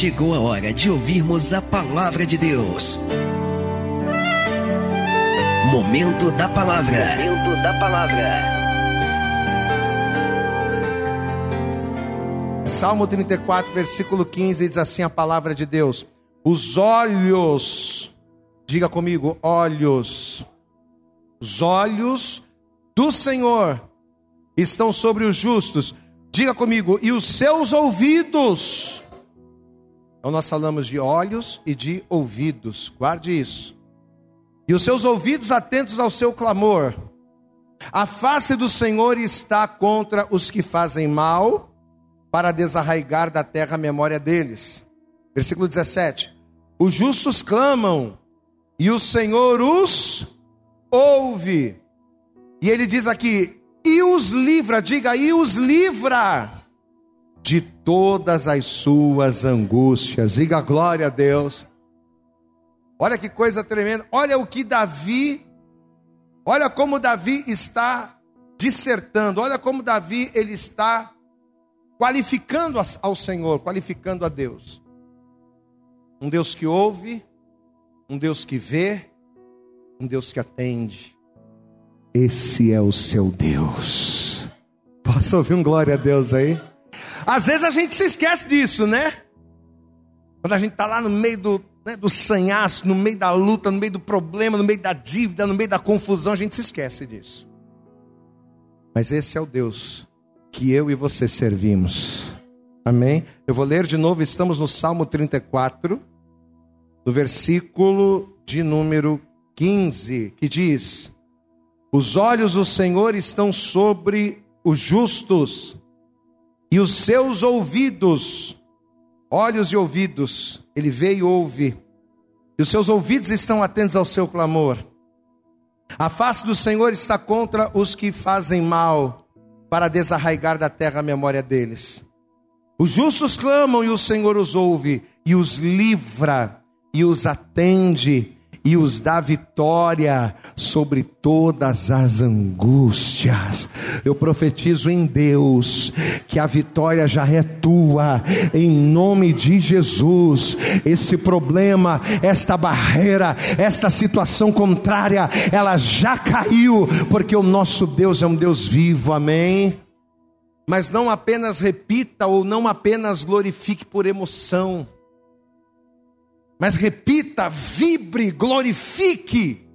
chegou a hora de ouvirmos a palavra de Deus. Momento da palavra. Momento da palavra. Salmo 34, versículo 15 diz assim a palavra de Deus: Os olhos, diga comigo, olhos, os olhos do Senhor estão sobre os justos. Diga comigo, e os seus ouvidos. Então nós falamos de olhos e de ouvidos. Guarde isso. E os seus ouvidos atentos ao seu clamor. A face do Senhor está contra os que fazem mal, para desarraigar da terra a memória deles. Versículo 17. Os justos clamam, e o Senhor os ouve. E ele diz aqui: e os livra, diga, e os livra de todas as suas angústias. Diga glória a Deus. Olha que coisa tremenda. Olha o que Davi, olha como Davi está dissertando. Olha como Davi ele está qualificando ao Senhor, qualificando a Deus. Um Deus que ouve, um Deus que vê, um Deus que atende. Esse é o seu Deus. Posso ouvir um glória a Deus aí? Às vezes a gente se esquece disso, né? Quando a gente está lá no meio do, né, do sanhaço, no meio da luta, no meio do problema, no meio da dívida, no meio da confusão, a gente se esquece disso. Mas esse é o Deus que eu e você servimos. Amém? Eu vou ler de novo, estamos no Salmo 34, no versículo de número 15, que diz: os olhos do Senhor estão sobre os justos, e os seus ouvidos, olhos e ouvidos, ele vê e ouve, e os seus ouvidos estão atentos ao seu clamor. A face do Senhor está contra os que fazem mal, para desarraigar da terra a memória deles. Os justos clamam e o Senhor os ouve, e os livra, e os atende e os dá vitória sobre todas as angústias. Eu profetizo em Deus que a vitória já é tua, em nome de Jesus. Esse problema, esta barreira, esta situação contrária, ela já caiu, porque o nosso Deus é um Deus vivo, amém? Mas não apenas repita ou não apenas glorifique por emoção mas repita, vibre, glorifique,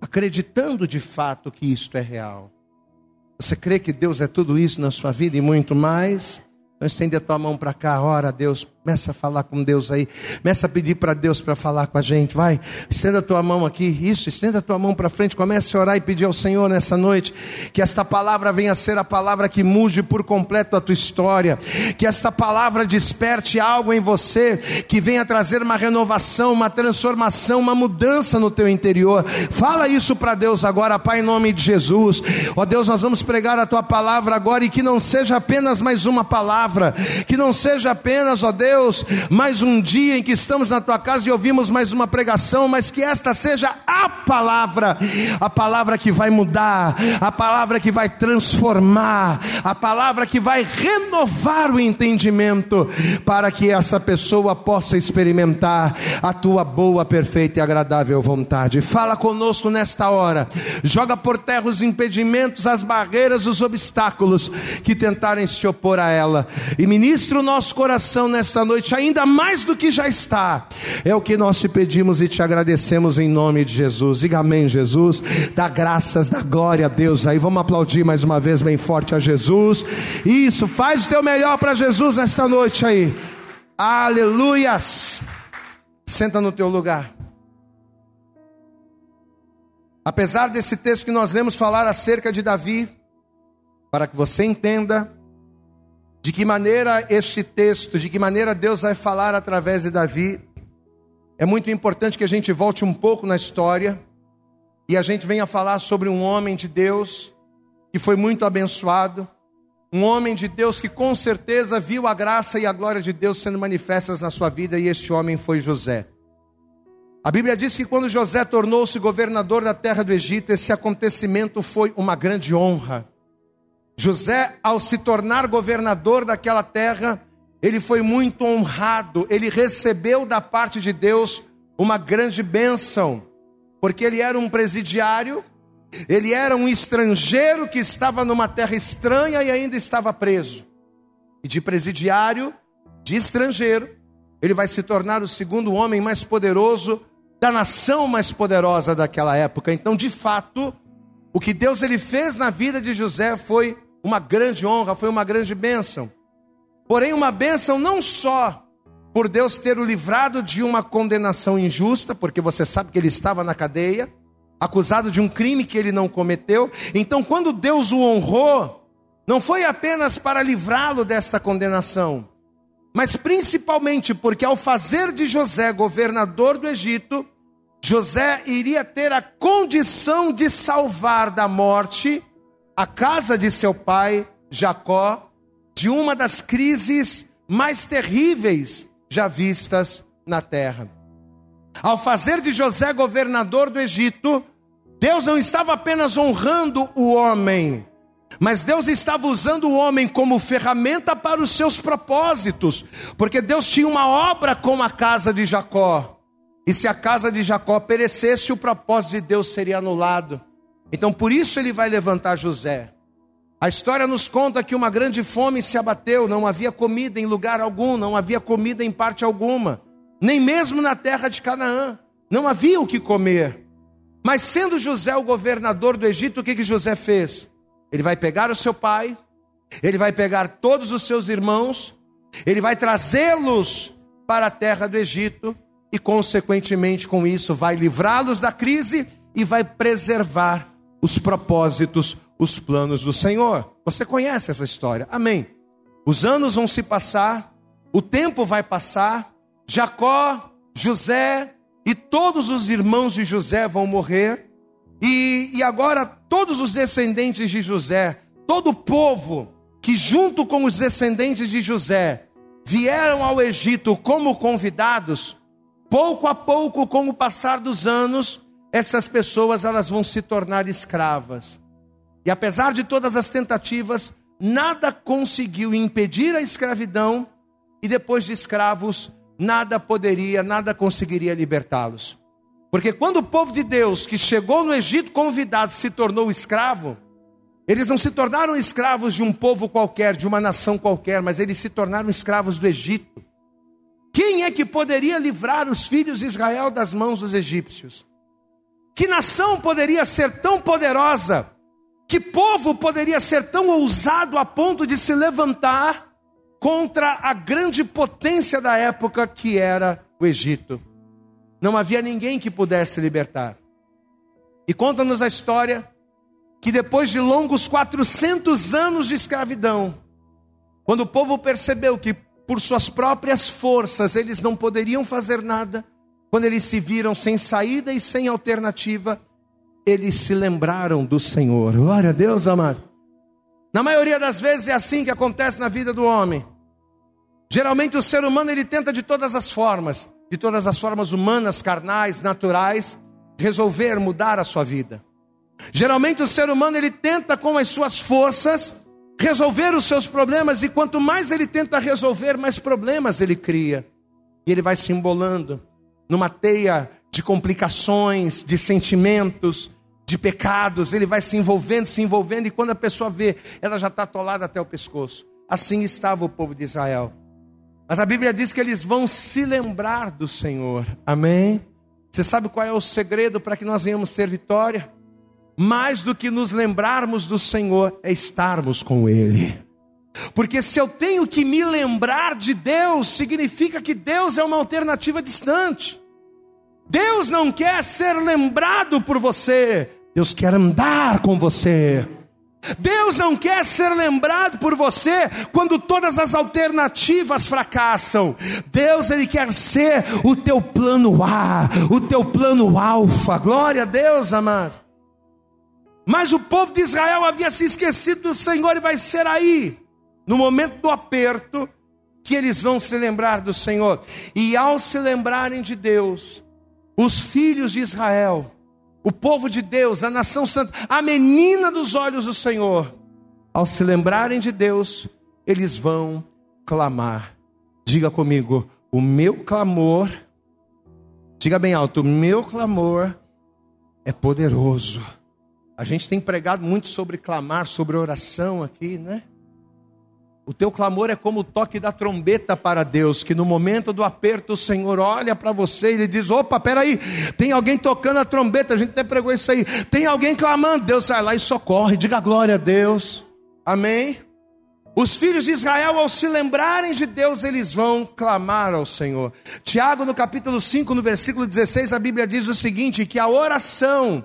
acreditando de fato que isto é real. Você crê que Deus é tudo isso na sua vida e muito mais? Então estende a tua mão para cá, ora Deus, começa a falar com Deus aí, começa a pedir para Deus para falar com a gente, vai, estenda a tua mão aqui, isso, estenda a tua mão para frente, comece a orar e pedir ao Senhor nessa noite, que esta palavra venha a ser a palavra que mude por completo a tua história, que esta palavra desperte algo em você, que venha trazer uma renovação, uma transformação, uma mudança no teu interior, fala isso para Deus agora, Pai, em nome de Jesus, ó Deus, nós vamos pregar a tua palavra agora e que não seja apenas mais uma palavra, que não seja apenas, ó Deus, mais um dia em que estamos na tua casa e ouvimos mais uma pregação, mas que esta seja a palavra, a palavra que vai mudar, a palavra que vai transformar, a palavra que vai renovar o entendimento, para que essa pessoa possa experimentar a tua boa, perfeita e agradável vontade. Fala conosco nesta hora, joga por terra os impedimentos, as barreiras, os obstáculos que tentarem se opor a ela, e ministra o nosso coração nesta noite, ainda mais do que já está. É o que nós te pedimos e te agradecemos em nome de Jesus. Diga amém, Jesus. Dá graças, dá glória a Deus. Aí vamos aplaudir mais uma vez bem forte a Jesus. Isso, faz o teu melhor para Jesus nesta noite aí. Aleluias. Senta no teu lugar. Apesar desse texto que nós lemos falar acerca de Davi, para que você entenda de que maneira este texto, de que maneira Deus vai falar através de Davi. É muito importante que a gente volte um pouco na história e a gente venha falar sobre um homem de Deus que foi muito abençoado, um homem de Deus que com certeza viu a graça e a glória de Deus sendo manifestas na sua vida, e este homem foi José. A Bíblia diz que quando José tornou-se governador da terra do Egito, esse acontecimento foi uma grande honra. José, ao se tornar governador daquela terra, ele foi muito honrado, ele recebeu da parte de Deus uma grande bênção, porque ele era um presidiário, ele era um estrangeiro que estava numa terra estranha e ainda estava preso. E de presidiário, de estrangeiro, ele vai se tornar o segundo homem mais poderoso da nação mais poderosa daquela época. Então, de fato, o que Deus ele fez na vida de José foi uma grande honra, foi uma grande bênção. Porém, uma bênção não só por Deus ter o livrado de uma condenação injusta, porque você sabe que ele estava na cadeia, acusado de um crime que ele não cometeu. Então, quando Deus o honrou, não foi apenas para livrá-lo desta condenação, mas principalmente porque ao fazer de José governador do Egito, José iria ter a condição de salvar da morte a casa de seu pai, Jacó, de uma das crises mais terríveis já vistas na terra. Ao fazer de José governador do Egito, Deus não estava apenas honrando o homem, mas Deus estava usando o homem como ferramenta para os seus propósitos, porque Deus tinha uma obra com a casa de Jacó. E se a casa de Jacó perecesse, o propósito de Deus seria anulado. Então por isso ele vai levantar José. A história nos conta que uma grande fome se abateu, não havia comida em lugar algum, não havia comida em parte alguma, nem mesmo na terra de Canaã, não havia o que comer. Mas sendo José o governador do Egito, o que, que José fez? Ele vai pegar o seu pai, ele vai pegar todos os seus irmãos, ele vai trazê-los para a terra do Egito e, consequentemente, com isso, vai livrá-los da crise e vai preservar os propósitos, os planos do Senhor. Você conhece essa história, amém? Os anos vão se passar, o tempo vai passar, Jacó, José e todos os irmãos de José vão morrer, e, e agora todos os descendentes de José, todo o povo que, junto com os descendentes de José, vieram ao Egito como convidados, pouco a pouco, com o passar dos anos, essas pessoas elas vão se tornar escravas. E apesar de todas as tentativas, nada conseguiu impedir a escravidão, e depois de escravos, nada poderia, nada conseguiria libertá-los. Porque quando o povo de Deus, que chegou no Egito convidado, se tornou escravo, eles não se tornaram escravos de um povo qualquer, de uma nação qualquer, mas eles se tornaram escravos do Egito. Quem é que poderia livrar os filhos de Israel das mãos dos egípcios? Que nação poderia ser tão poderosa? Que povo poderia ser tão ousado a ponto de se levantar contra a grande potência da época que era o Egito? Não havia ninguém que pudesse libertar. E conta-nos a história que depois de longos 400 anos de escravidão, quando o povo percebeu que por suas próprias forças eles não poderiam fazer nada, quando eles se viram sem saída e sem alternativa, eles se lembraram do Senhor. Glória a Deus, amado. Na maioria das vezes é assim que acontece na vida do homem. Geralmente o ser humano ele tenta de todas as formas de todas as formas humanas, carnais, naturais, resolver mudar a sua vida. Geralmente o ser humano ele tenta com as suas forças resolver os seus problemas e quanto mais ele tenta resolver, mais problemas ele cria. E ele vai se embolando numa teia de complicações, de sentimentos, de pecados, ele vai se envolvendo, se envolvendo, e quando a pessoa vê, ela já está atolada até o pescoço. Assim estava o povo de Israel. Mas a Bíblia diz que eles vão se lembrar do Senhor. Amém? Você sabe qual é o segredo para que nós venhamos ter vitória? Mais do que nos lembrarmos do Senhor, é estarmos com Ele. Porque se eu tenho que me lembrar de Deus, significa que Deus é uma alternativa distante. Deus não quer ser lembrado por você, Deus quer andar com você. Deus não quer ser lembrado por você quando todas as alternativas fracassam. Deus ele quer ser o teu plano A, o teu plano alfa. Glória a Deus, amado. Mas o povo de Israel havia se esquecido do Senhor e vai ser aí, no momento do aperto, que eles vão se lembrar do Senhor. E ao se lembrarem de Deus, os filhos de Israel o povo de Deus, a nação santa, a menina dos olhos do Senhor, ao se lembrarem de Deus, eles vão clamar Diga comigo, o meu clamor, diga bem alto, o meu clamor é poderoso. A gente tem pregado muito sobre clamar, sobre oração aqui, né? O teu clamor é como o toque da trombeta para Deus, que no momento do aperto o Senhor olha para você e ele diz: opa, peraí, tem alguém tocando a trombeta, a gente até pregou isso aí, tem alguém clamando, Deus vai lá e socorre, diga glória a Deus, amém? Os filhos de Israel, ao se lembrarem de Deus, eles vão clamar ao Senhor. Tiago, no capítulo 5, no versículo 16, a Bíblia diz o seguinte: que a oração,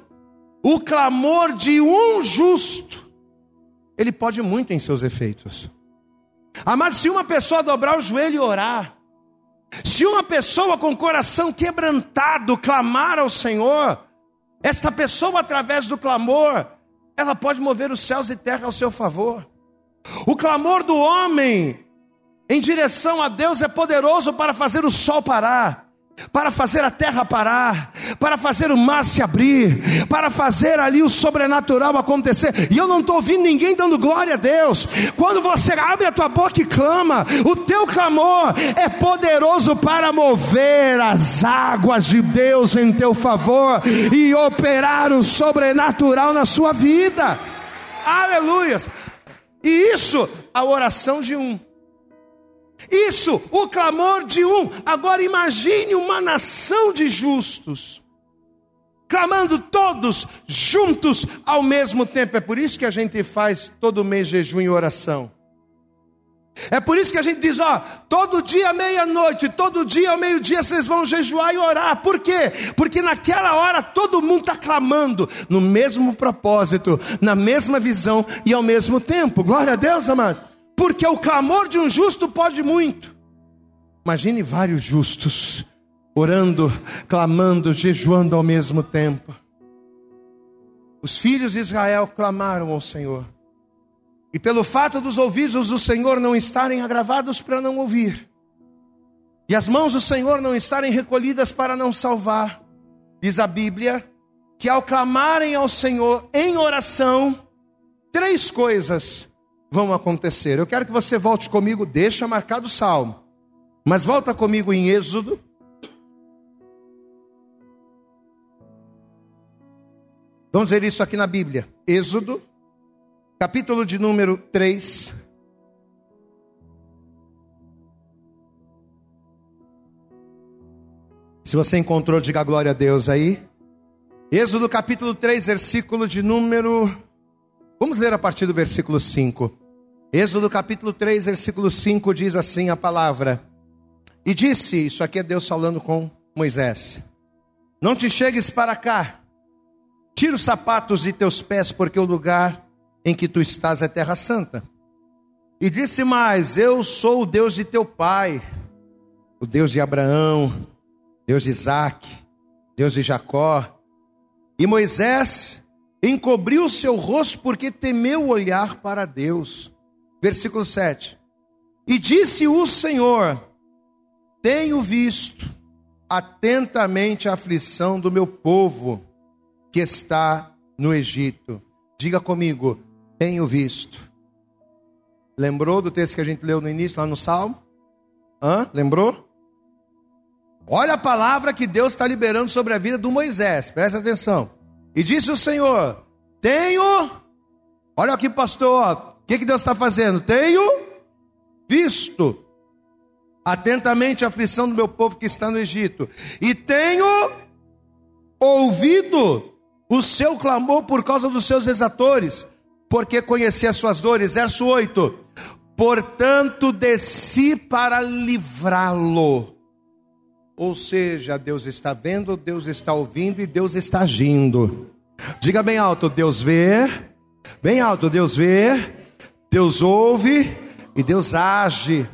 o clamor de um justo, ele pode muito em seus efeitos. Amado, se uma pessoa dobrar o joelho e orar, se uma pessoa com o coração quebrantado clamar ao Senhor, esta pessoa, através do clamor, ela pode mover os céus e terra ao seu favor. O clamor do homem em direção a Deus é poderoso para fazer o sol parar para fazer a terra parar, para fazer o mar se abrir, para fazer ali o sobrenatural acontecer. E eu não estou ouvindo ninguém dando glória a Deus. Quando você abre a tua boca e clama, o teu clamor é poderoso para mover as águas de Deus em teu favor e operar o sobrenatural na sua vida. Aleluias! E isso, a oração de um. Isso, o clamor de um. Agora imagine uma nação de justos, clamando todos juntos ao mesmo tempo. É por isso que a gente faz todo mês jejum e oração. É por isso que a gente diz, ó, todo dia meia-noite, todo dia ao meio-dia vocês vão jejuar e orar. Por quê? Porque naquela hora todo mundo está clamando no mesmo propósito, na mesma visão e ao mesmo tempo. Glória a Deus, amados porque o clamor de um justo pode muito. Imagine vários justos orando, clamando, jejuando ao mesmo tempo. Os filhos de Israel clamaram ao Senhor. E pelo fato dos ouvidos do Senhor não estarem agravados para não ouvir, e as mãos do Senhor não estarem recolhidas para não salvar, diz a Bíblia, que ao clamarem ao Senhor em oração, três coisas vão acontecer. Eu quero que você volte comigo, deixa marcado o salmo, mas volta comigo em Êxodo. Vamos ver isso aqui na Bíblia. Êxodo, capítulo de número 3. Se você encontrou, diga glória a Deus aí. Êxodo capítulo 3, versículo de número. Vamos ler a partir do versículo 5. Êxodo capítulo 3, versículo 5 diz assim a palavra: E disse, isso aqui é Deus falando com Moisés: Não te chegues para cá, tira os sapatos de teus pés, porque o lugar em que tu estás é terra santa. E disse mais: Eu sou o Deus de teu pai, o Deus de Abraão, Deus de Isaac, Deus de Jacó. E Moisés encobriu o seu rosto porque temeu olhar para Deus. Versículo 7. E disse o Senhor: Tenho visto atentamente a aflição do meu povo que está no Egito. Diga comigo, tenho visto. Lembrou do texto que a gente leu no início, lá no Salmo? Hã? Lembrou? Olha a palavra que Deus está liberando sobre a vida do Moisés, presta atenção. E disse o Senhor: Tenho, olha aqui, pastor, o que, que Deus está fazendo? Tenho visto atentamente a aflição do meu povo que está no Egito, e tenho ouvido o seu clamor por causa dos seus exatores, porque conheci as suas dores. Verso 8: Portanto, desci para livrá-lo. Ou seja, Deus está vendo, Deus está ouvindo e Deus está agindo. Diga bem alto: Deus vê, bem alto, Deus vê, Deus ouve e Deus age.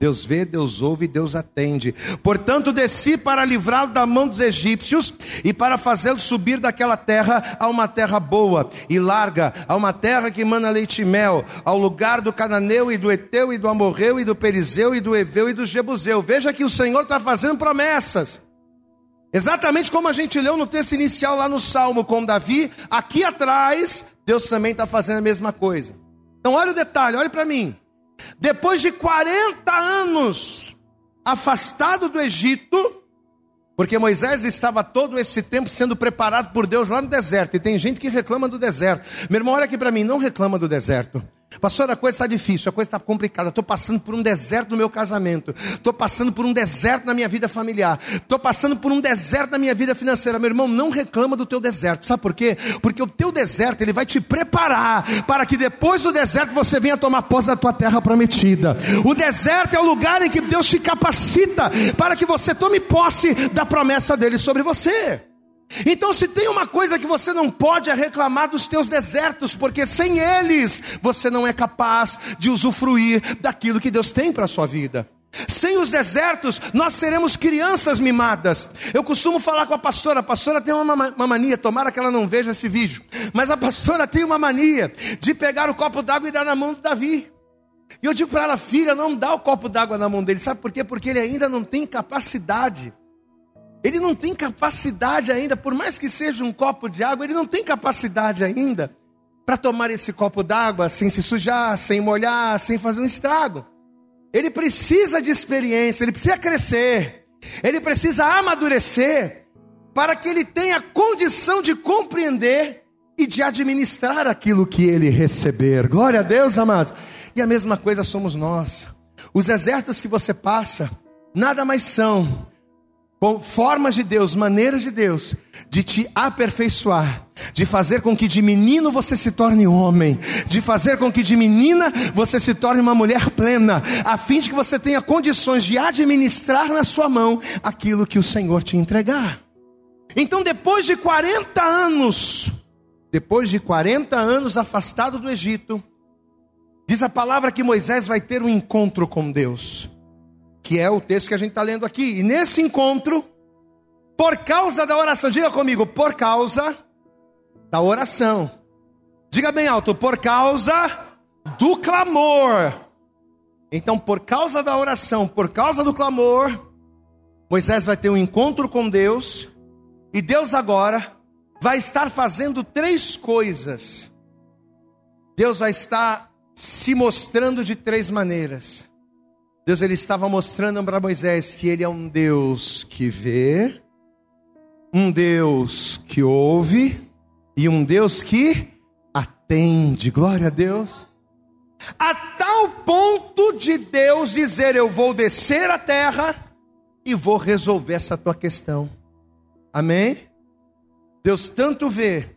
Deus vê, Deus ouve Deus atende. Portanto, desci para livrá-lo da mão dos egípcios e para fazê-lo subir daquela terra a uma terra boa e larga, a uma terra que mana leite e mel, ao lugar do cananeu e do eteu e do amorreu e do perizeu e do eveu e do jebuseu. Veja que o Senhor está fazendo promessas. Exatamente como a gente leu no texto inicial lá no Salmo com Davi, aqui atrás, Deus também está fazendo a mesma coisa. Então, olha o detalhe, olhe para mim. Depois de 40 anos afastado do Egito, porque Moisés estava todo esse tempo sendo preparado por Deus lá no deserto. E tem gente que reclama do deserto. Meu irmão, olha aqui para mim, não reclama do deserto. Pastor, a coisa está difícil, a coisa está complicada. Estou passando por um deserto no meu casamento. Estou passando por um deserto na minha vida familiar. Estou passando por um deserto na minha vida financeira. Meu irmão, não reclama do teu deserto. Sabe por quê? Porque o teu deserto ele vai te preparar para que depois do deserto você venha tomar posse da tua terra prometida. O deserto é o lugar em que Deus te capacita para que você tome posse da promessa dele sobre você. Então, se tem uma coisa que você não pode é reclamar dos teus desertos, porque sem eles você não é capaz de usufruir daquilo que Deus tem para a sua vida. Sem os desertos, nós seremos crianças mimadas. Eu costumo falar com a pastora, a pastora tem uma, mania, tomara que ela não veja esse vídeo, mas a pastora tem uma mania de pegar o copo d'água e dar na mão do Davi. E eu digo para ela, filha, não dá o copo d'água na mão dele, sabe por quê? Porque ele ainda não tem capacidade ele não tem capacidade ainda, por mais que seja um copo de água, ele não tem capacidade ainda para tomar esse copo d'água sem se sujar, sem molhar, sem fazer um estrago. Ele precisa de experiência, ele precisa crescer, ele precisa amadurecer para que ele tenha condição de compreender e de administrar aquilo que ele receber. Glória a Deus, amados. E a mesma coisa somos nós. Os exércitos que você passa, nada mais são formas de Deus, maneiras de Deus, de te aperfeiçoar, de fazer com que de menino você se torne homem, de fazer com que de menina você se torne uma mulher plena, a fim de que você tenha condições de administrar na sua mão aquilo que o Senhor te entregar. Então, depois de 40 anos, depois de 40 anos afastado do Egito, diz a palavra que Moisés vai ter um encontro com Deus que é o texto que a gente está lendo aqui. E nesse encontro, por causa da oração, diga comigo, por causa da oração. Diga bem alto, por causa do clamor. Então, por causa da oração, por causa do clamor, Moisés vai ter um encontro com Deus, e Deus agora vai estar fazendo três coisas. Deus vai estar se mostrando de três maneiras. Deus ele estava mostrando para Moisés que ele é um Deus que vê, um Deus que ouve e um Deus que atende. Glória a Deus. A tal ponto de Deus dizer: Eu vou descer a terra e vou resolver essa tua questão. Amém? Deus tanto vê,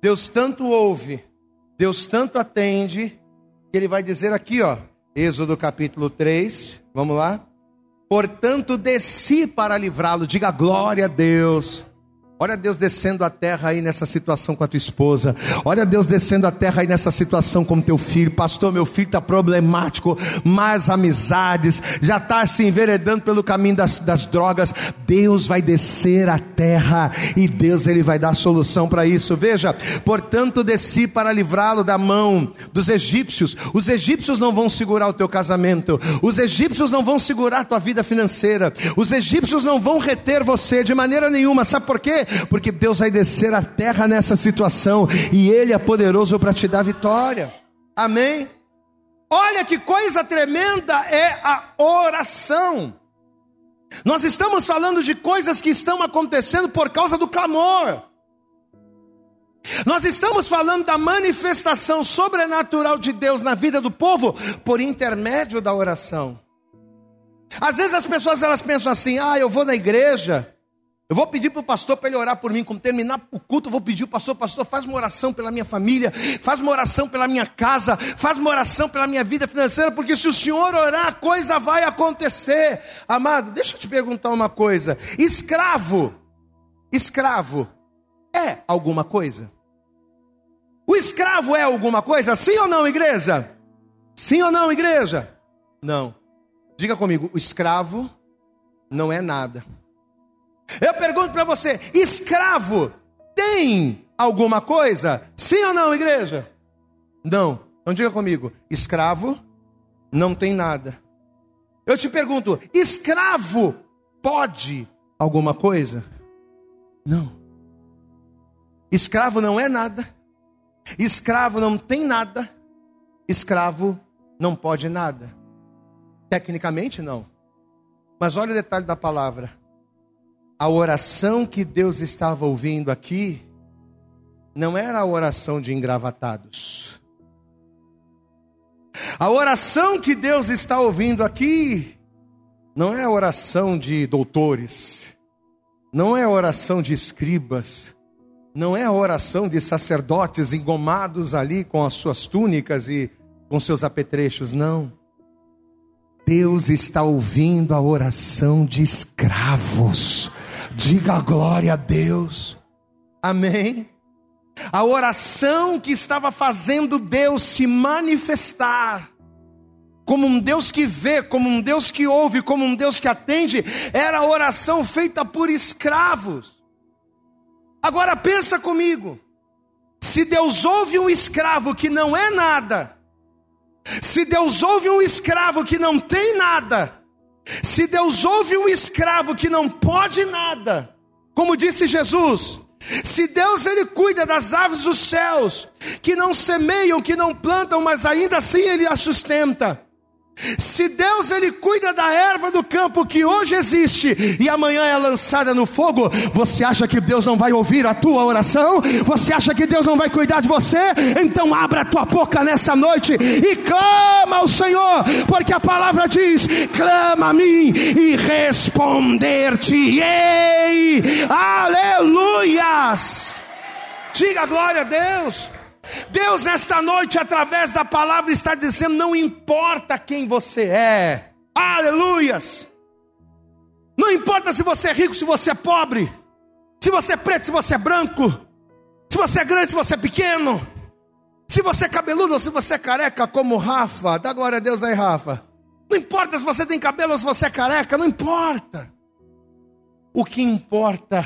Deus tanto ouve, Deus tanto atende, que Ele vai dizer aqui, ó, Êxodo capítulo 3, vamos lá? Portanto, desci para livrá-lo, diga glória a Deus. Olha Deus descendo a terra aí nessa situação com a tua esposa. Olha Deus descendo a terra aí nessa situação com o teu filho. Pastor, meu filho está problemático. Mais amizades. Já está se enveredando pelo caminho das, das drogas. Deus vai descer a terra e Deus ele vai dar solução para isso. Veja, portanto, desci para livrá-lo da mão dos egípcios. Os egípcios não vão segurar o teu casamento. Os egípcios não vão segurar a tua vida financeira. Os egípcios não vão reter você de maneira nenhuma. Sabe por quê? Porque Deus vai descer a terra nessa situação e Ele é poderoso para te dar vitória. Amém? Olha que coisa tremenda é a oração. Nós estamos falando de coisas que estão acontecendo por causa do clamor. Nós estamos falando da manifestação sobrenatural de Deus na vida do povo por intermédio da oração. Às vezes as pessoas elas pensam assim: "Ah, eu vou na igreja, eu vou pedir para o pastor para ele orar por mim. Quando terminar o culto, eu vou pedir para o pastor: Pastor, faz uma oração pela minha família, faz uma oração pela minha casa, faz uma oração pela minha vida financeira, porque se o senhor orar, a coisa vai acontecer. Amado, deixa eu te perguntar uma coisa: escravo, escravo é alguma coisa? O escravo é alguma coisa? Sim ou não, igreja? Sim ou não, igreja? Não. Diga comigo: o escravo não é nada. Eu pergunto para você: escravo tem alguma coisa? Sim ou não, igreja? Não. Então diga comigo: escravo não tem nada. Eu te pergunto: escravo pode alguma coisa? Não. Escravo não é nada. Escravo não tem nada. Escravo não pode nada. Tecnicamente, não. Mas olha o detalhe da palavra. A oração que Deus estava ouvindo aqui não era a oração de engravatados. A oração que Deus está ouvindo aqui não é a oração de doutores, não é a oração de escribas, não é a oração de sacerdotes engomados ali com as suas túnicas e com seus apetrechos, não. Deus está ouvindo a oração de escravos. Diga glória a Deus. Amém. A oração que estava fazendo Deus se manifestar como um Deus que vê, como um Deus que ouve, como um Deus que atende, era a oração feita por escravos. Agora pensa comigo. Se Deus ouve um escravo que não é nada, se Deus ouve um escravo que não tem nada, se Deus ouve um escravo que não pode nada, como disse Jesus, se Deus ele cuida das aves dos céus, que não semeiam, que não plantam, mas ainda assim ele as sustenta. Se Deus ele cuida da erva do campo que hoje existe e amanhã é lançada no fogo, você acha que Deus não vai ouvir a tua oração? Você acha que Deus não vai cuidar de você? Então abra a tua boca nessa noite e clama ao Senhor, porque a palavra diz: clama a mim e responder-te-ei. Aleluias! Diga glória a Deus. Deus, esta noite, através da palavra, está dizendo: não importa quem você é, aleluias. Não importa se você é rico, se você é pobre, se você é preto, se você é branco, se você é grande, se você é pequeno, se você é cabeludo ou se você é careca, como Rafa, dá glória a Deus aí, Rafa. Não importa se você tem cabelo ou se você é careca, não importa. O que importa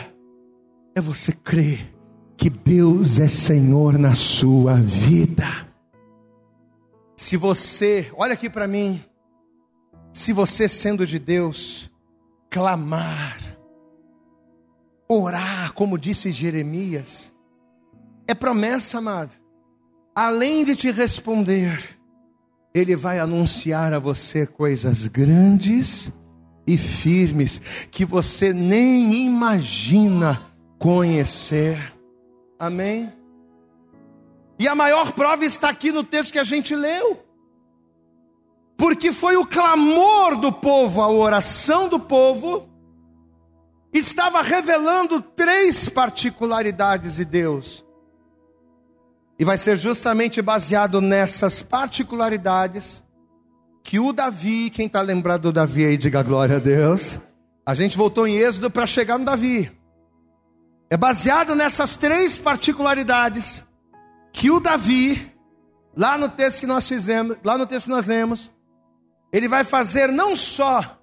é você crer que Deus é Senhor na sua vida. Se você, olha aqui para mim, se você sendo de Deus, clamar, orar, como disse Jeremias, é promessa, amado. Além de te responder, Ele vai anunciar a você coisas grandes e firmes que você nem imagina conhecer. Amém? E a maior prova está aqui no texto que a gente leu. Porque foi o clamor do povo, a oração do povo, estava revelando três particularidades de Deus. E vai ser justamente baseado nessas particularidades que o Davi, quem está lembrado do Davi aí, diga glória a Deus. A gente voltou em Êxodo para chegar no Davi. É baseado nessas três particularidades que o Davi, lá no texto que nós fizemos, lá no texto que nós lemos, ele vai fazer não só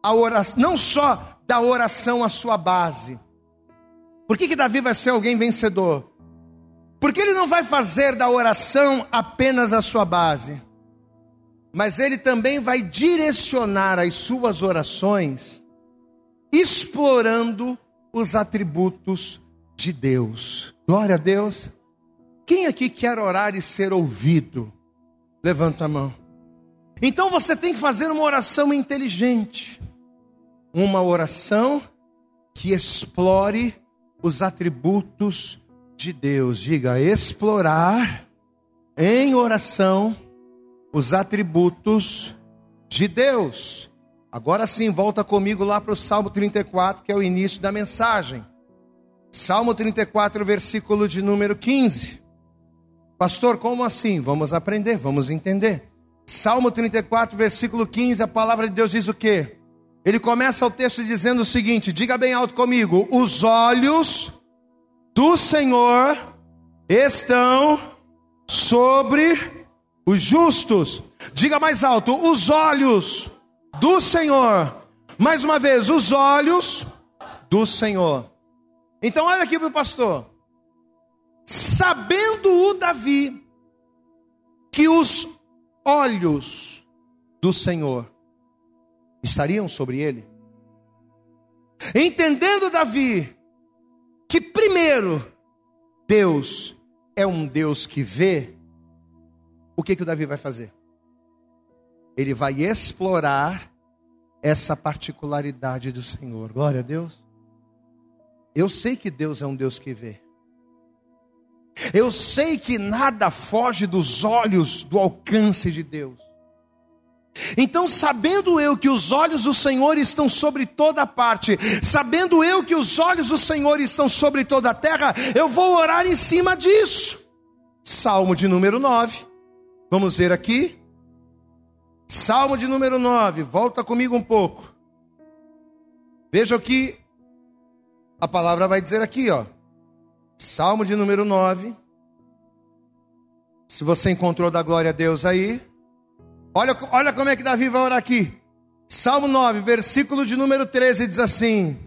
a oração, não só da oração a sua base. Por que, que Davi vai ser alguém vencedor? Porque ele não vai fazer da oração apenas a sua base, mas ele também vai direcionar as suas orações explorando os atributos de Deus. Glória a Deus. Quem aqui quer orar e ser ouvido? Levanta a mão. Então você tem que fazer uma oração inteligente. Uma oração que explore os atributos de Deus. Diga, explorar em oração os atributos de Deus. Agora sim, volta comigo lá para o Salmo 34, que é o início da mensagem. Salmo 34, versículo de número 15. Pastor, como assim? Vamos aprender, vamos entender. Salmo 34, versículo 15, a palavra de Deus diz o quê? Ele começa o texto dizendo o seguinte: diga bem alto comigo: os olhos do Senhor estão sobre os justos. Diga mais alto: os olhos do Senhor. Mais uma vez, os olhos do Senhor. Então, olha aqui para o pastor. Sabendo o Davi que os olhos do Senhor estariam sobre ele, entendendo Davi que, primeiro, Deus é um Deus que vê, o que, que o Davi vai fazer? Ele vai explorar essa particularidade do Senhor. Glória a Deus. Eu sei que Deus é um Deus que vê. Eu sei que nada foge dos olhos do alcance de Deus. Então, sabendo eu que os olhos do Senhor estão sobre toda parte, sabendo eu que os olhos do Senhor estão sobre toda a terra, eu vou orar em cima disso. Salmo de número 9. Vamos ver aqui. Salmo de número 9. Volta comigo um pouco. Veja o que a palavra vai dizer aqui, ó. Salmo de número 9. Se você encontrou da glória a Deus aí, olha, olha como é que Davi vai orar aqui. Salmo 9, versículo de número 13 diz assim: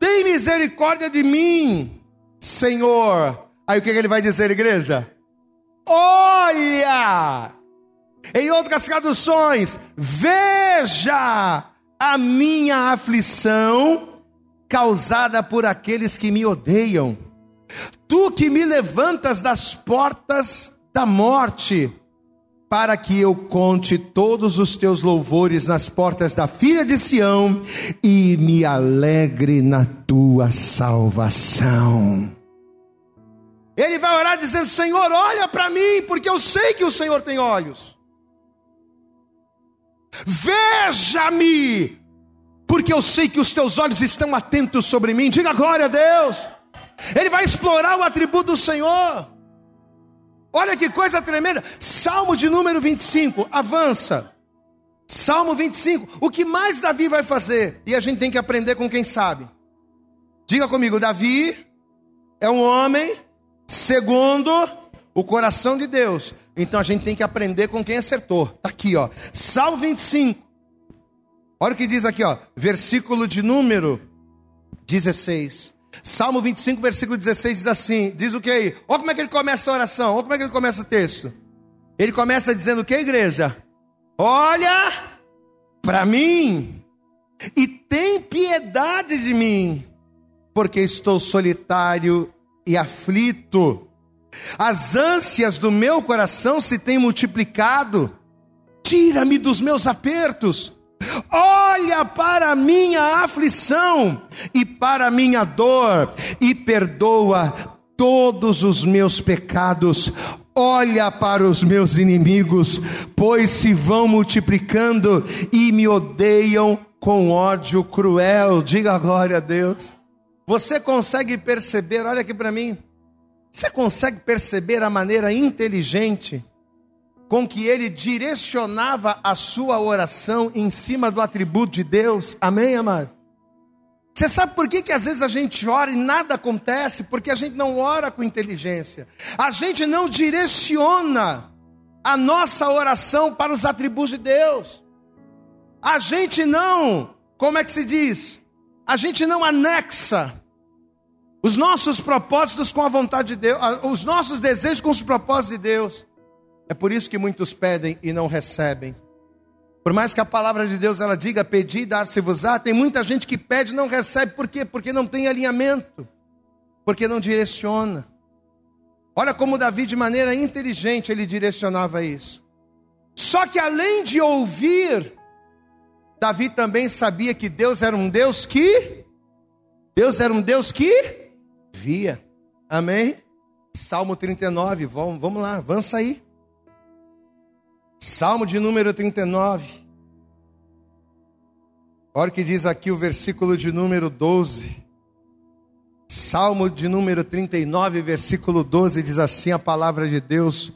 Tem misericórdia de mim, Senhor. Aí o que, que ele vai dizer, igreja? Olha! Em outras traduções, veja a minha aflição causada por aqueles que me odeiam. Tu que me levantas das portas da morte, para que eu conte todos os teus louvores nas portas da filha de Sião e me alegre na tua salvação. Ele vai orar dizendo: Senhor, olha para mim, porque eu sei que o Senhor tem olhos. Veja-me, porque eu sei que os teus olhos estão atentos sobre mim. Diga glória a Deus. Ele vai explorar o atributo do Senhor. Olha que coisa tremenda. Salmo de número 25, avança. Salmo 25. O que mais Davi vai fazer? E a gente tem que aprender com quem sabe. Diga comigo, Davi é um homem segundo o coração de Deus. Então a gente tem que aprender com quem acertou. Está aqui, ó. Salmo 25. Olha o que diz aqui, ó, versículo de número 16. Salmo 25, versículo 16 diz assim: diz o que aí? Olha como é que ele começa a oração, olha como é que ele começa o texto. Ele começa dizendo o que, igreja? Olha para mim e tem piedade de mim, porque estou solitário e aflito. As ânsias do meu coração se têm multiplicado. Tira-me dos meus apertos Olha para a minha aflição e para a minha dor e perdoa todos os meus pecados. Olha para os meus inimigos, pois se vão multiplicando e me odeiam com ódio cruel. Diga glória a Deus. Você consegue perceber, olha aqui para mim. Você consegue perceber a maneira inteligente com que ele direcionava a sua oração em cima do atributo de Deus. Amém, amado? Você sabe por que, que às vezes a gente ora e nada acontece? Porque a gente não ora com inteligência. A gente não direciona a nossa oração para os atributos de Deus. A gente não, como é que se diz? A gente não anexa os nossos propósitos com a vontade de Deus, os nossos desejos com os propósitos de Deus. É por isso que muitos pedem e não recebem. Por mais que a palavra de Deus ela diga pedir e dar-se-vos-á, tem muita gente que pede e não recebe, por quê? Porque não tem alinhamento, porque não direciona. Olha como Davi, de maneira inteligente, ele direcionava isso. Só que além de ouvir, Davi também sabia que Deus era um Deus que, Deus era um Deus que via. Amém? Salmo 39, vamos, vamos lá, avança aí. Salmo de número 39. Olha o que diz aqui o versículo de número 12. Salmo de número 39, versículo 12, diz assim a palavra de Deus: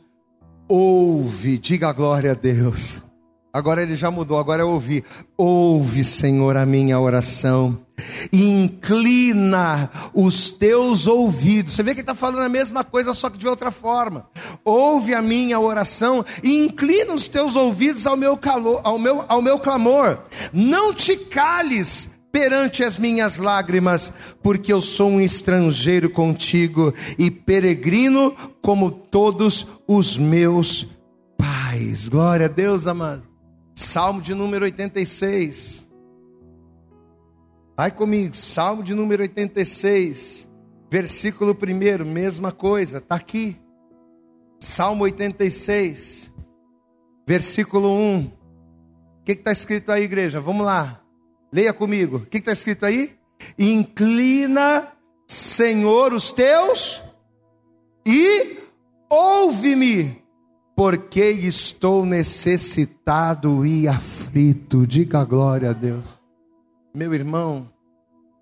Ouve, diga glória a Deus. Agora ele já mudou, agora é ouvir. Ouve, Senhor, a minha oração. E inclina os teus ouvidos. Você vê que ele está falando a mesma coisa, só que de outra forma. Ouve a minha oração e inclina os teus ouvidos ao meu, calor, ao meu, ao meu clamor. Não te cales perante as minhas lágrimas, porque eu sou um estrangeiro contigo e peregrino como todos os meus pais. Glória a Deus, amado. Salmo de número 86. Vai comigo, Salmo de número 86, versículo 1, mesma coisa, está aqui. Salmo 86, versículo 1. O que está escrito aí, igreja? Vamos lá. Leia comigo. O que está escrito aí? Inclina, Senhor, os teus e ouve-me, porque estou necessitado e aflito. Diga glória a Deus. Meu irmão,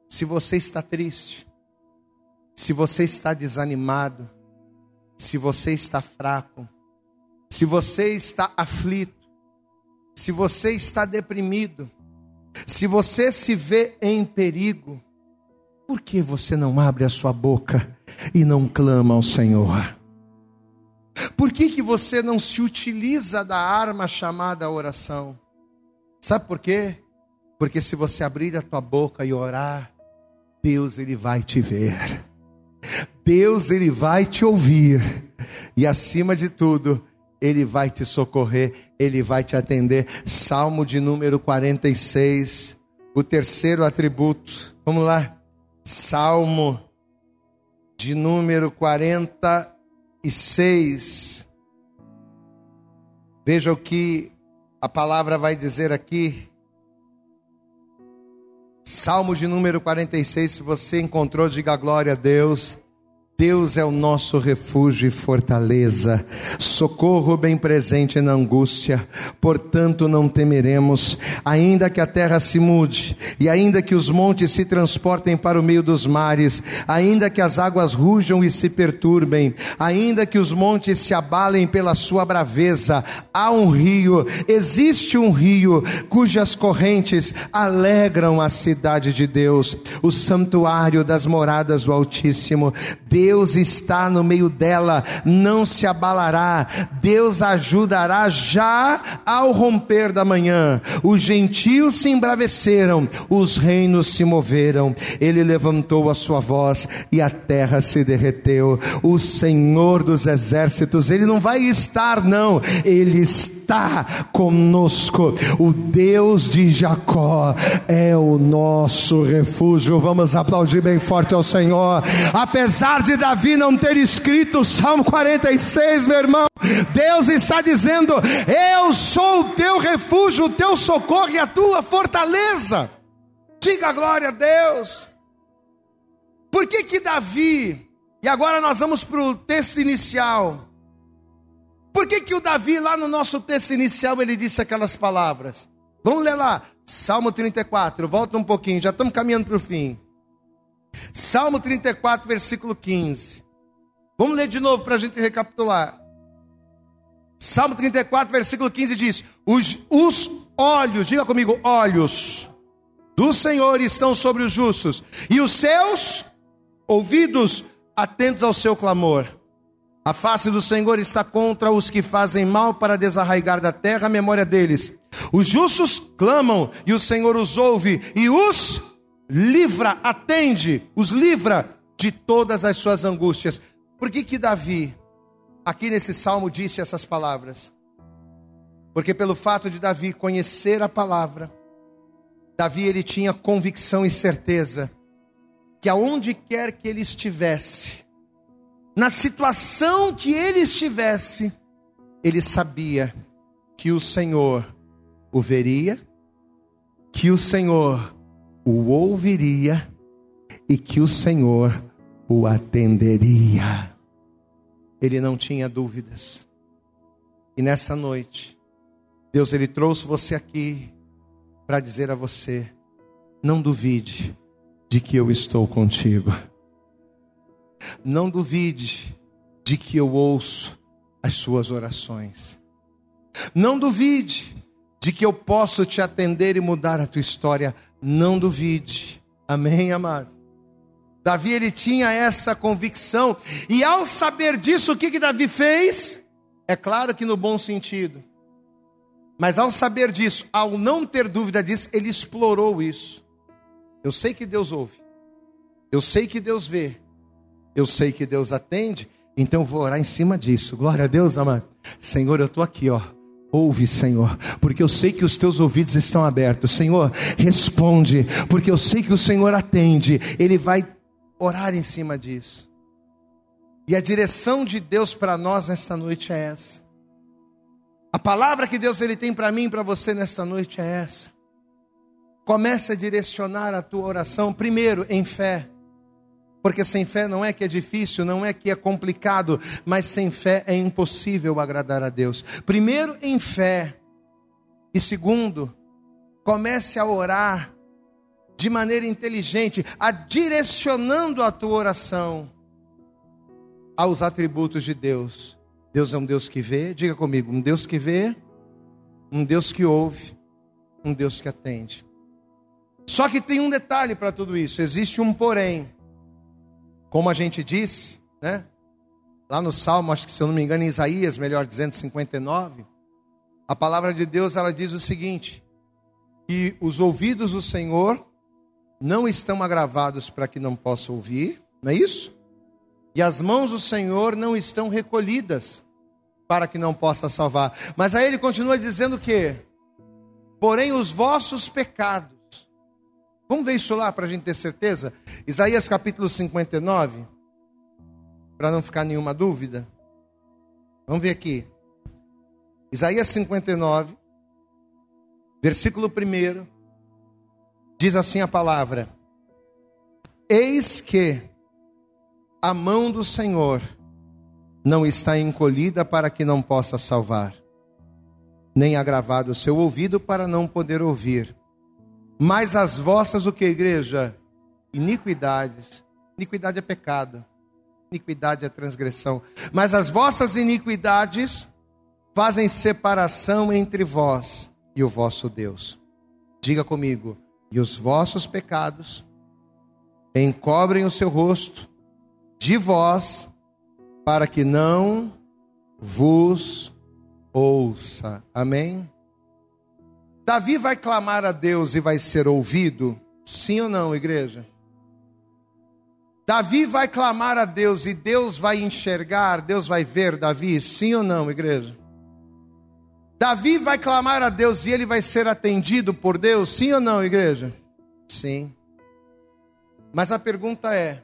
se você está triste, se você está desanimado, se você está fraco, se você está aflito, se você está deprimido, se você se vê em perigo, por que você não abre a sua boca e não clama ao Senhor? Por que, que você não se utiliza da arma chamada oração? Sabe por quê? Porque se você abrir a tua boca e orar, Deus ele vai te ver. Deus ele vai te ouvir. E acima de tudo, ele vai te socorrer, Ele vai te atender. Salmo de número 46, o terceiro atributo. Vamos lá. Salmo de número 46. Veja o que a palavra vai dizer aqui. Salmo de número 46, se você encontrou, diga glória a Deus. Deus é o nosso refúgio e fortaleza, socorro bem presente na angústia, portanto não temeremos, ainda que a terra se mude, e ainda que os montes se transportem para o meio dos mares, ainda que as águas rujam e se perturbem, ainda que os montes se abalem pela sua braveza, há um rio, existe um rio, cujas correntes alegram a cidade de Deus, o santuário das moradas do Altíssimo. Deus Deus está no meio dela, não se abalará, Deus ajudará já ao romper da manhã. Os gentios se embraveceram, os reinos se moveram, ele levantou a sua voz e a terra se derreteu. O Senhor dos exércitos, ele não vai estar, não, ele está conosco. O Deus de Jacó é o nosso refúgio. Vamos aplaudir bem forte ao Senhor, apesar de Davi não ter escrito o Salmo 46, meu irmão, Deus está dizendo: Eu sou o teu refúgio, o teu socorro e a tua fortaleza. Diga glória a Deus. Por que que Davi, e agora nós vamos para o texto inicial. Por que que o Davi, lá no nosso texto inicial, ele disse aquelas palavras? Vamos ler lá, Salmo 34, volta um pouquinho, já estamos caminhando para o fim. Salmo 34, versículo 15. Vamos ler de novo para a gente recapitular. Salmo 34, versículo 15 diz: os, os olhos, diga comigo, olhos do Senhor estão sobre os justos, e os seus ouvidos atentos ao seu clamor. A face do Senhor está contra os que fazem mal para desarraigar da terra a memória deles. Os justos clamam e o Senhor os ouve e os livra, atende, os livra de todas as suas angústias. Por que que Davi, aqui nesse salmo, disse essas palavras? Porque pelo fato de Davi conhecer a palavra, Davi ele tinha convicção e certeza que aonde quer que ele estivesse, na situação que ele estivesse, ele sabia que o Senhor o veria, que o Senhor o ouviria e que o Senhor o atenderia. Ele não tinha dúvidas. E nessa noite, Deus ele trouxe você aqui para dizer a você: não duvide de que eu estou contigo. Não duvide de que eu ouço as suas orações. Não duvide de que eu posso te atender e mudar a tua história. Não duvide. Amém, amados? Davi ele tinha essa convicção, e ao saber disso, o que, que Davi fez? É claro que no bom sentido, mas ao saber disso, ao não ter dúvida disso, ele explorou isso. Eu sei que Deus ouve, eu sei que Deus vê, eu sei que Deus atende, então vou orar em cima disso. Glória a Deus, amado. Senhor, eu estou aqui, ó Ouve, Senhor, porque eu sei que os teus ouvidos estão abertos. Senhor, responde, porque eu sei que o Senhor atende. Ele vai orar em cima disso. E a direção de Deus para nós nesta noite é essa. A palavra que Deus ele tem para mim e para você nesta noite é essa. Comece a direcionar a tua oração primeiro em fé. Porque sem fé não é que é difícil, não é que é complicado, mas sem fé é impossível agradar a Deus. Primeiro em fé. E segundo, comece a orar de maneira inteligente, a direcionando a tua oração aos atributos de Deus. Deus é um Deus que vê, diga comigo, um Deus que vê, um Deus que ouve, um Deus que atende. Só que tem um detalhe para tudo isso, existe um porém. Como a gente disse, né? Lá no Salmo, acho que se eu não me engano, em Isaías, melhor dizendo, 59, a palavra de Deus ela diz o seguinte: que os ouvidos do Senhor não estão agravados para que não possa ouvir, não é isso? E as mãos do Senhor não estão recolhidas para que não possa salvar. Mas aí ele continua dizendo que, porém, os vossos pecados Vamos ver isso lá para a gente ter certeza? Isaías capítulo 59, para não ficar nenhuma dúvida. Vamos ver aqui. Isaías 59, versículo 1, diz assim a palavra: Eis que a mão do Senhor não está encolhida para que não possa salvar, nem agravado o seu ouvido para não poder ouvir mas as vossas, o que, igreja? Iniquidades. Iniquidade é pecado. Iniquidade é transgressão. Mas as vossas iniquidades fazem separação entre vós e o vosso Deus. Diga comigo. E os vossos pecados encobrem o seu rosto de vós, para que não vos ouça. Amém? Davi vai clamar a Deus e vai ser ouvido? Sim ou não, igreja? Davi vai clamar a Deus e Deus vai enxergar, Deus vai ver Davi? Sim ou não, igreja? Davi vai clamar a Deus e ele vai ser atendido por Deus? Sim ou não, igreja? Sim. Mas a pergunta é: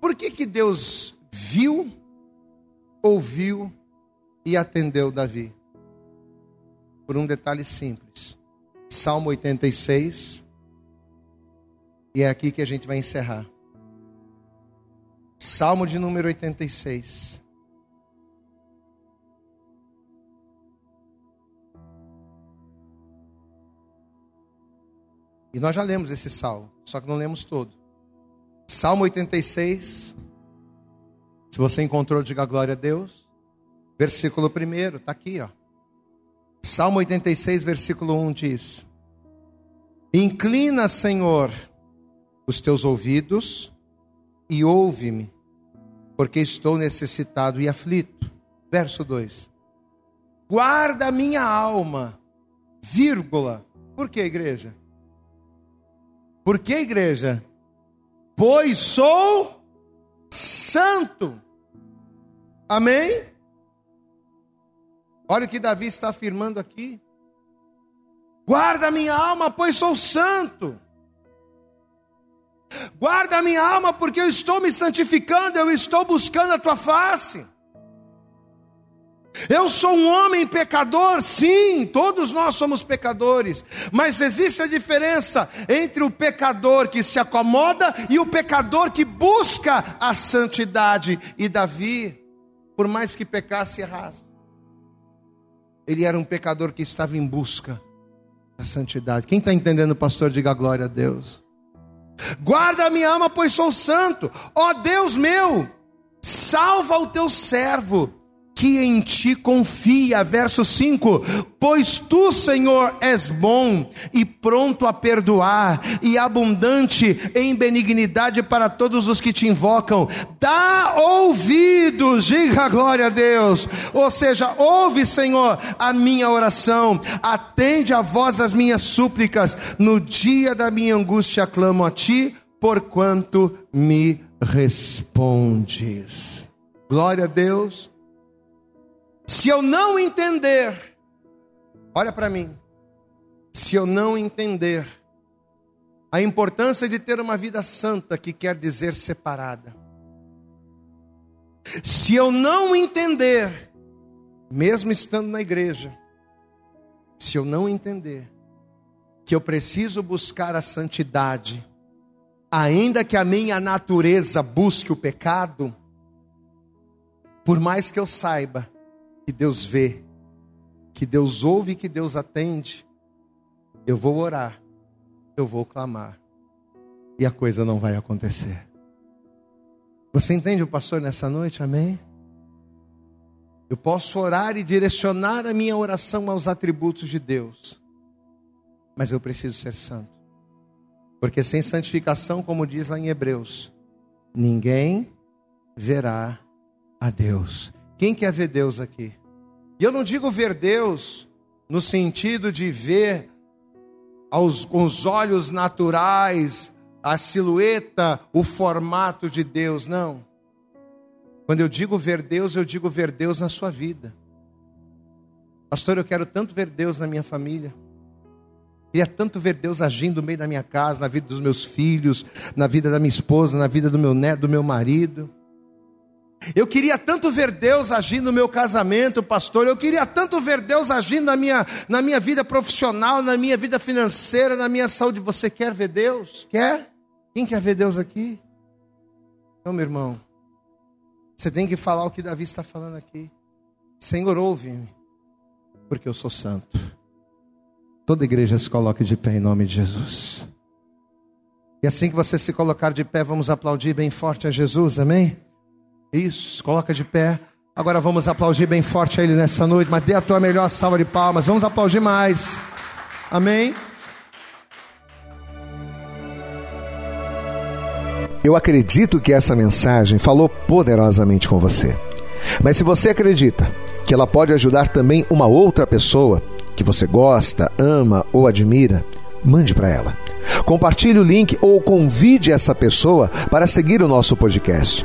por que que Deus viu, ouviu e atendeu Davi? Por um detalhe simples. Salmo 86. E é aqui que a gente vai encerrar. Salmo de número 86. E nós já lemos esse salmo, só que não lemos todo. Salmo 86. Se você encontrou, diga glória a Deus. Versículo 1, está aqui, ó. Salmo 86, versículo 1 diz: Inclina, Senhor, os teus ouvidos e ouve-me, porque estou necessitado e aflito. Verso 2: Guarda minha alma, vírgula. Por que, igreja? Por que, igreja? Pois sou santo. Amém? Olha o que Davi está afirmando aqui. Guarda minha alma, pois sou santo. Guarda minha alma, porque eu estou me santificando, eu estou buscando a tua face. Eu sou um homem pecador, sim, todos nós somos pecadores, mas existe a diferença entre o pecador que se acomoda e o pecador que busca a santidade. E Davi, por mais que pecasse, errasse, ele era um pecador que estava em busca da santidade. Quem está entendendo, pastor, diga glória a Deus. Guarda minha alma, pois sou santo. Ó Deus meu, salva o teu servo que em ti confia. Verso 5: Pois tu, Senhor, és bom e pronto a perdoar, e abundante em benignidade para todos os que te invocam. Dá ouvidos, diga glória a Deus. Ou seja, ouve, Senhor, a minha oração, atende a voz das minhas súplicas. No dia da minha angústia clamo a ti, porquanto me respondes. Glória a Deus. Se eu não entender, olha para mim, se eu não entender a importância de ter uma vida santa, que quer dizer separada, se eu não entender mesmo estando na igreja, se eu não entender que eu preciso buscar a santidade, ainda que a minha natureza busque o pecado, por mais que eu saiba que Deus vê, que Deus ouve que Deus atende, eu vou orar, eu vou clamar, e a coisa não vai acontecer. Você entende o pastor nessa noite? Amém? Eu posso orar e direcionar a minha oração aos atributos de Deus, mas eu preciso ser santo, porque sem santificação, como diz lá em Hebreus, ninguém verá a Deus. Quem quer ver Deus aqui? E eu não digo ver Deus no sentido de ver aos, com os olhos naturais a silhueta, o formato de Deus, não. Quando eu digo ver Deus, eu digo ver Deus na sua vida. Pastor, eu quero tanto ver Deus na minha família. Queria tanto ver Deus agindo no meio da minha casa, na vida dos meus filhos, na vida da minha esposa, na vida do meu neto, do meu marido. Eu queria tanto ver Deus agindo no meu casamento, pastor. Eu queria tanto ver Deus agindo na minha, na minha vida profissional, na minha vida financeira, na minha saúde. Você quer ver Deus? Quer? Quem quer ver Deus aqui? Então, meu irmão, você tem que falar o que Davi está falando aqui. Senhor, ouve-me, porque eu sou santo. Toda igreja se coloque de pé em nome de Jesus. E assim que você se colocar de pé, vamos aplaudir bem forte a Jesus, amém? Isso, coloca de pé. Agora vamos aplaudir bem forte a Ele nessa noite, mas dê a tua melhor salva de palmas. Vamos aplaudir mais. Amém? Eu acredito que essa mensagem falou poderosamente com você. Mas se você acredita que ela pode ajudar também uma outra pessoa que você gosta, ama ou admira, mande para ela. Compartilhe o link ou convide essa pessoa para seguir o nosso podcast.